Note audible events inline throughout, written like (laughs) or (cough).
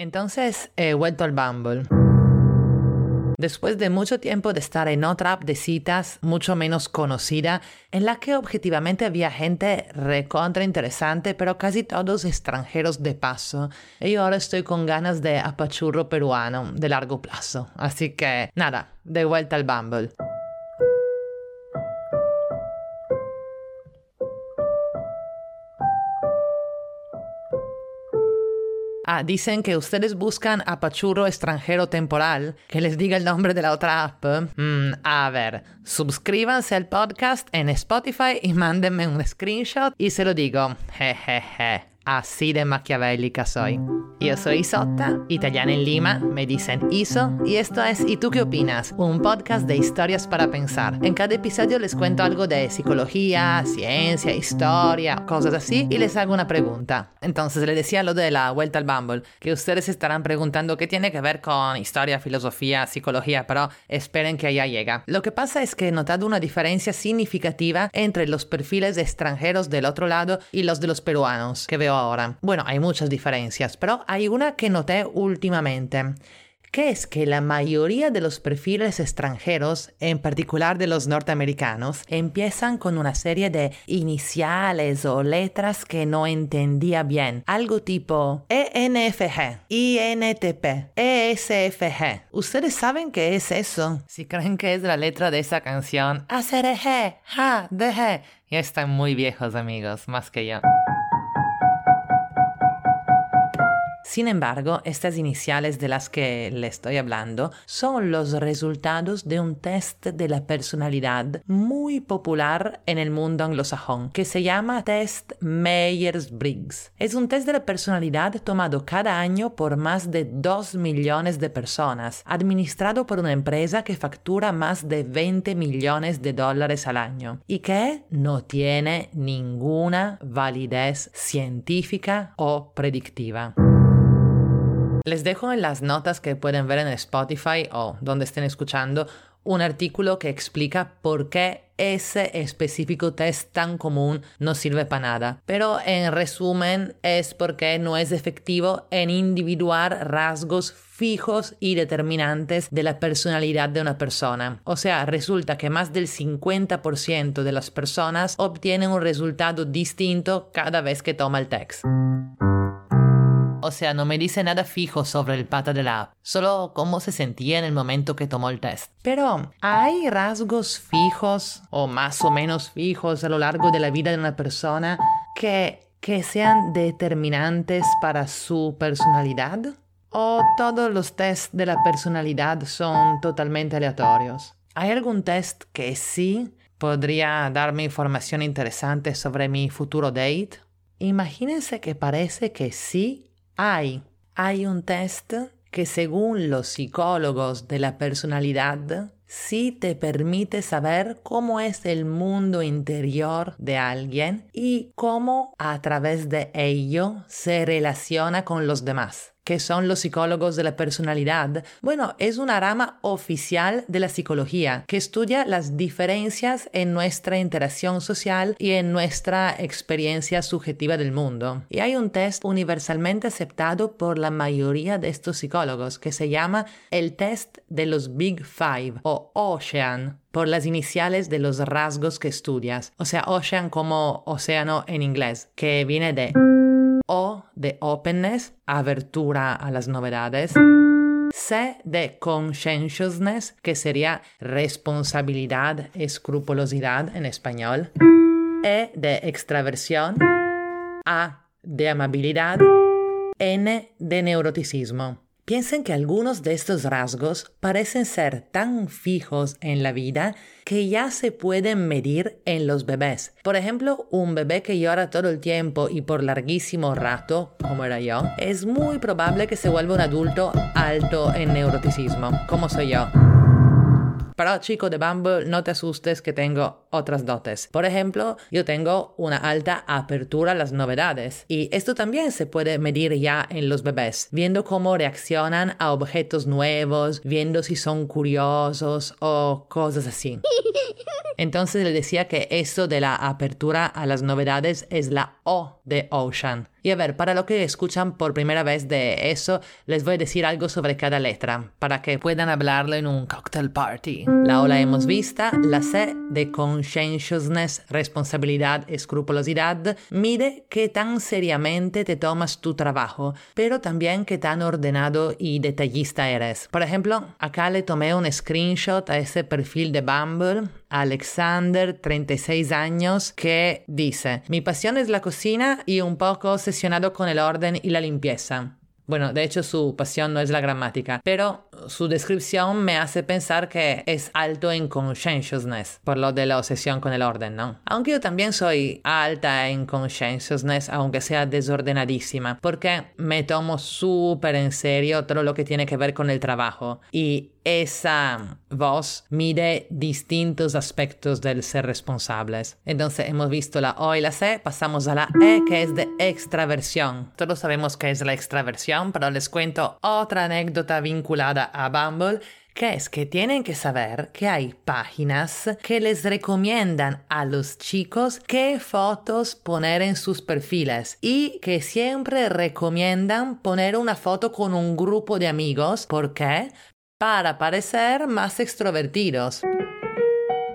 Entonces he vuelto al Bumble. Después de mucho tiempo de estar en otra app de citas mucho menos conocida, en la que objetivamente había gente recontra interesante, pero casi todos extranjeros de paso, y ahora estoy con ganas de apachurro peruano de largo plazo. Así que nada, de vuelta al Bumble. Ah, dicen que ustedes buscan apachurro extranjero temporal. Que les diga el nombre de la otra app. Mm, a ver, suscríbanse al podcast en Spotify y mándenme un screenshot y se lo digo. Jejeje. Así de maquiavélica soy. Yo soy Isotta, italiana en Lima, me dicen Iso, y esto es ¿Y tú qué opinas? Un podcast de historias para pensar. En cada episodio les cuento algo de psicología, ciencia, historia, cosas así, y les hago una pregunta. Entonces le decía lo de la vuelta al Bumble, que ustedes estarán preguntando qué tiene que ver con historia, filosofía, psicología, pero esperen que allá llega. Lo que pasa es que he notado una diferencia significativa entre los perfiles de extranjeros del otro lado y los de los peruanos que veo ahora. Bueno, hay muchas diferencias, pero hay una que noté últimamente que es que la mayoría de los perfiles extranjeros, en particular de los norteamericanos, empiezan con una serie de iniciales o letras que no entendía bien. Algo tipo ENFG, INTP, ESFG. ¿Ustedes saben qué es eso? Si creen que es la letra de esa canción, ACRG, ja, DG. Ya están muy viejos amigos, más que yo. Sin embargo, estas iniciales de las que le estoy hablando son los resultados de un test de la personalidad muy popular en el mundo anglosajón que se llama test Myers-Briggs. Es un test de la personalidad tomado cada año por más de 2 millones de personas, administrado por una empresa que factura más de 20 millones de dólares al año y que no tiene ninguna validez científica o predictiva. Les dejo en las notas que pueden ver en Spotify o donde estén escuchando un artículo que explica por qué ese específico test tan común no sirve para nada. Pero en resumen es porque no es efectivo en individuar rasgos fijos y determinantes de la personalidad de una persona. O sea, resulta que más del 50% de las personas obtienen un resultado distinto cada vez que toma el test. O sea, no me dice nada fijo sobre el pata de la app, solo cómo se sentía en el momento que tomó el test. Pero, ¿hay rasgos fijos o más o menos fijos a lo largo de la vida de una persona que, que sean determinantes para su personalidad? ¿O todos los tests de la personalidad son totalmente aleatorios? ¿Hay algún test que sí podría darme información interesante sobre mi futuro date? Imagínense que parece que sí hay, un test que según los psicólogos de la personalidad sí te permite saber cómo es el mundo interior de alguien y cómo a través de ello se relaciona con los demás que son los psicólogos de la personalidad, bueno, es una rama oficial de la psicología que estudia las diferencias en nuestra interacción social y en nuestra experiencia subjetiva del mundo. Y hay un test universalmente aceptado por la mayoría de estos psicólogos que se llama el test de los Big Five o Ocean por las iniciales de los rasgos que estudias, o sea, Ocean como océano en inglés, que viene de o de openness, abertura a las novedades. C de conscientiousness, que sería responsabilidad, escrupulosidad en español. E de extraversión. A de amabilidad. N de neuroticismo. Piensen que algunos de estos rasgos parecen ser tan fijos en la vida que ya se pueden medir en los bebés. Por ejemplo, un bebé que llora todo el tiempo y por larguísimo rato, como era yo, es muy probable que se vuelva un adulto alto en neuroticismo, como soy yo. Pero chico de Bumble, no te asustes que tengo otras dotes. Por ejemplo, yo tengo una alta apertura a las novedades y esto también se puede medir ya en los bebés, viendo cómo reaccionan a objetos nuevos, viendo si son curiosos o cosas así. (laughs) Entonces le decía que eso de la apertura a las novedades es la O de Ocean Y a ver, para los que escuchan por primera vez de eso, les voy a decir algo sobre cada letra, para que puedan hablarlo en un cocktail party. La O la hemos vista, la C de conscientiousness, responsabilidad, escrupulosidad, mide qué tan seriamente te tomas tu trabajo, pero también qué tan ordenado y detallista eres. Por ejemplo, acá le tomé un screenshot a ese perfil de Bumble Alexander, 36 años, que dice, mi pasión es la cocina y un poco obsesionado con el orden y la limpieza. Bueno, de hecho su pasión no es la gramática, pero su descripción me hace pensar que es alto en conscientiousness, por lo de la obsesión con el orden, ¿no? Aunque yo también soy alta en conscientiousness, aunque sea desordenadísima, porque me tomo súper en serio todo lo que tiene que ver con el trabajo y esa voz mide distintos aspectos del ser responsables. Entonces hemos visto la O y la C, pasamos a la E que es de extraversión. Todos sabemos qué es la extraversión, pero les cuento otra anécdota vinculada a Bumble que es que tienen que saber que hay páginas que les recomiendan a los chicos qué fotos poner en sus perfiles y que siempre recomiendan poner una foto con un grupo de amigos. ¿Por qué? Para parecer más extrovertidos.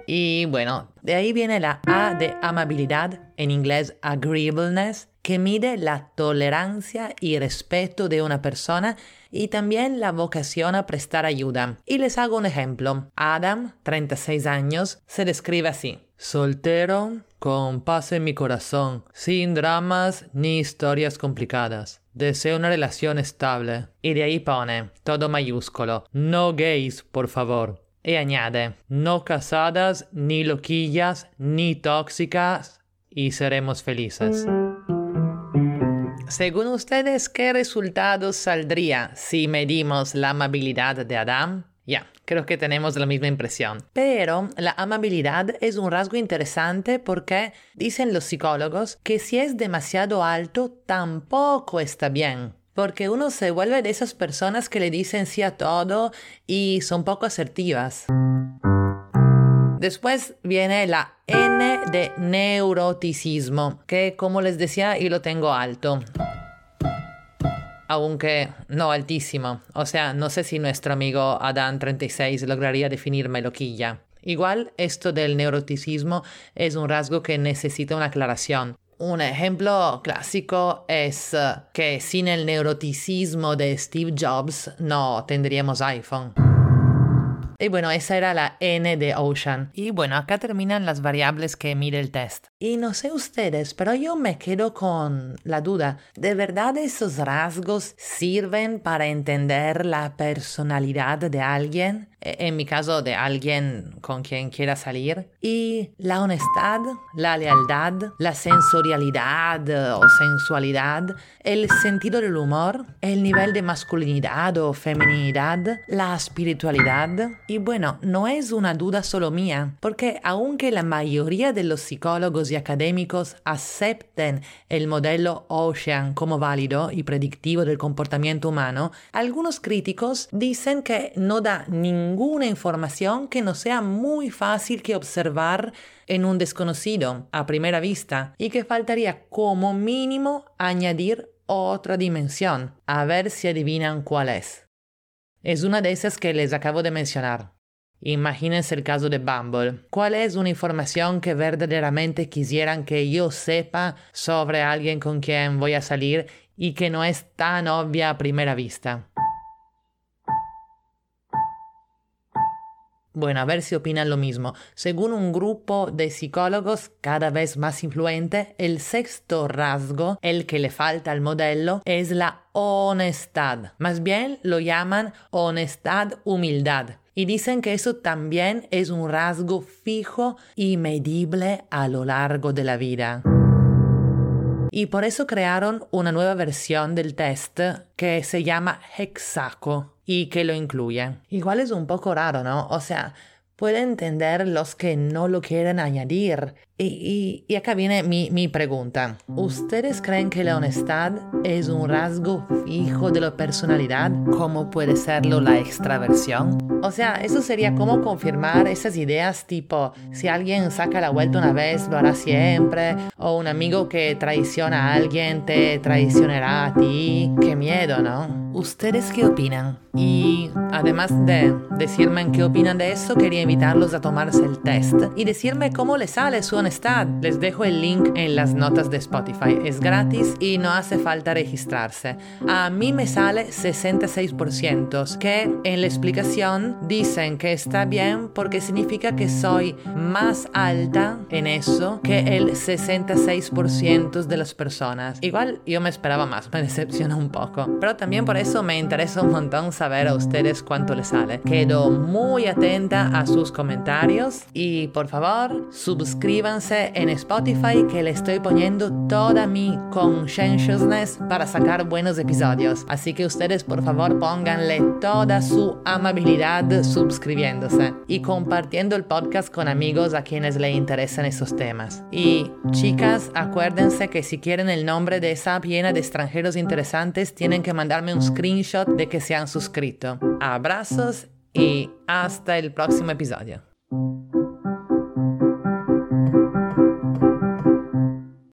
Y bueno, de ahí viene la A de amabilidad, en inglés agreeableness, que mide la tolerancia y respeto de una persona y también la vocación a prestar ayuda. Y les hago un ejemplo. Adam, 36 años, se describe así. Soltero, con paz en mi corazón, sin dramas ni historias complicadas. Deseo una relación estable. Y de ahí pone, todo mayúsculo, no gays, por favor. Y añade, no casadas, ni loquillas, ni tóxicas, y seremos felices. Según ustedes, ¿qué resultado saldría si medimos la amabilidad de Adam? Ya, creo que tenemos la misma impresión. Pero la amabilidad es un rasgo interesante porque dicen los psicólogos que si es demasiado alto tampoco está bien. Porque uno se vuelve de esas personas que le dicen sí a todo y son poco asertivas. Después viene la N de neuroticismo, que como les decía, yo lo tengo alto aunque no altísimo. O sea, no sé si nuestro amigo Adán36 lograría definirme loquilla. Igual, esto del neuroticismo es un rasgo que necesita una aclaración. Un ejemplo clásico es eh, que sin el neuroticismo de Steve Jobs no tendríamos iPhone. Y bueno, esa era la N de Ocean. Y bueno, acá terminan las variables que mide el test. Y no sé ustedes, pero yo me quedo con la duda. ¿De verdad esos rasgos sirven para entender la personalidad de alguien? E, en mi caso, de alguien con quien quiera salir. Y la honestad, la lealtad, la sensorialidad o sensualidad, el sentido del humor, el nivel de masculinidad o feminidad, la espiritualidad. Y bueno, no es una duda solo mía, porque aunque la mayoría de los psicólogos y académicos acepten el modelo Ocean como válido y predictivo del comportamiento humano, algunos críticos dicen que no da ninguna información que no sea muy fácil que observar en un desconocido a primera vista y que faltaría como mínimo añadir otra dimensión, a ver si adivinan cuál es. Es una de esas que les acabo de mencionar. Imagínense el caso de Bumble. ¿Cuál es una información que verdaderamente quisieran que yo sepa sobre alguien con quien voy a salir y que no es tan obvia a primera vista? Bueno, a ver si opinan lo mismo. Según un grupo de psicólogos cada vez más influente, el sexto rasgo, el que le falta al modelo, es la honestad. Más bien lo llaman honestad-humildad. Y dicen que eso también es un rasgo fijo y medible a lo largo de la vida. Y por eso crearon una nueva versión del test que se llama Hexaco y que lo incluye. Igual es un poco raro, ¿no? O sea, puede entender los que no lo quieren añadir. Y, y, acá viene mi, mi, pregunta. ¿Ustedes creen que la honestad es un rasgo fijo de la personalidad como puede serlo la extraversión? O sea, eso sería como confirmar esas ideas tipo, si alguien saca la vuelta una vez, lo hará siempre, o un amigo que traiciona a alguien te traicionará a ti. Qué miedo, ¿no? ¿Ustedes qué opinan? Y además de decirme en qué opinan de eso, quería invitarlos a tomarse el test y decirme cómo les sale su honestidad. Les dejo el link en las notas de Spotify. Es gratis y no hace falta registrarse. A mí me sale 66%, que en la explicación dicen que está bien porque significa que soy más alta en eso que el 66% de las personas. Igual yo me esperaba más, me decepciona un poco. Pero también por eso me interesa un montón saber a ustedes cuánto les sale. Quedo muy atenta a sus comentarios y por favor suscríbanse en Spotify que le estoy poniendo toda mi conscientiousness para sacar buenos episodios. Así que ustedes por favor pónganle toda su amabilidad suscribiéndose y compartiendo el podcast con amigos a quienes le interesan esos temas. Y chicas, acuérdense que si quieren el nombre de esa llena de extranjeros interesantes, tienen que mandarme un screenshot de que se han suscrito. Abrazos y hasta el próximo episodio.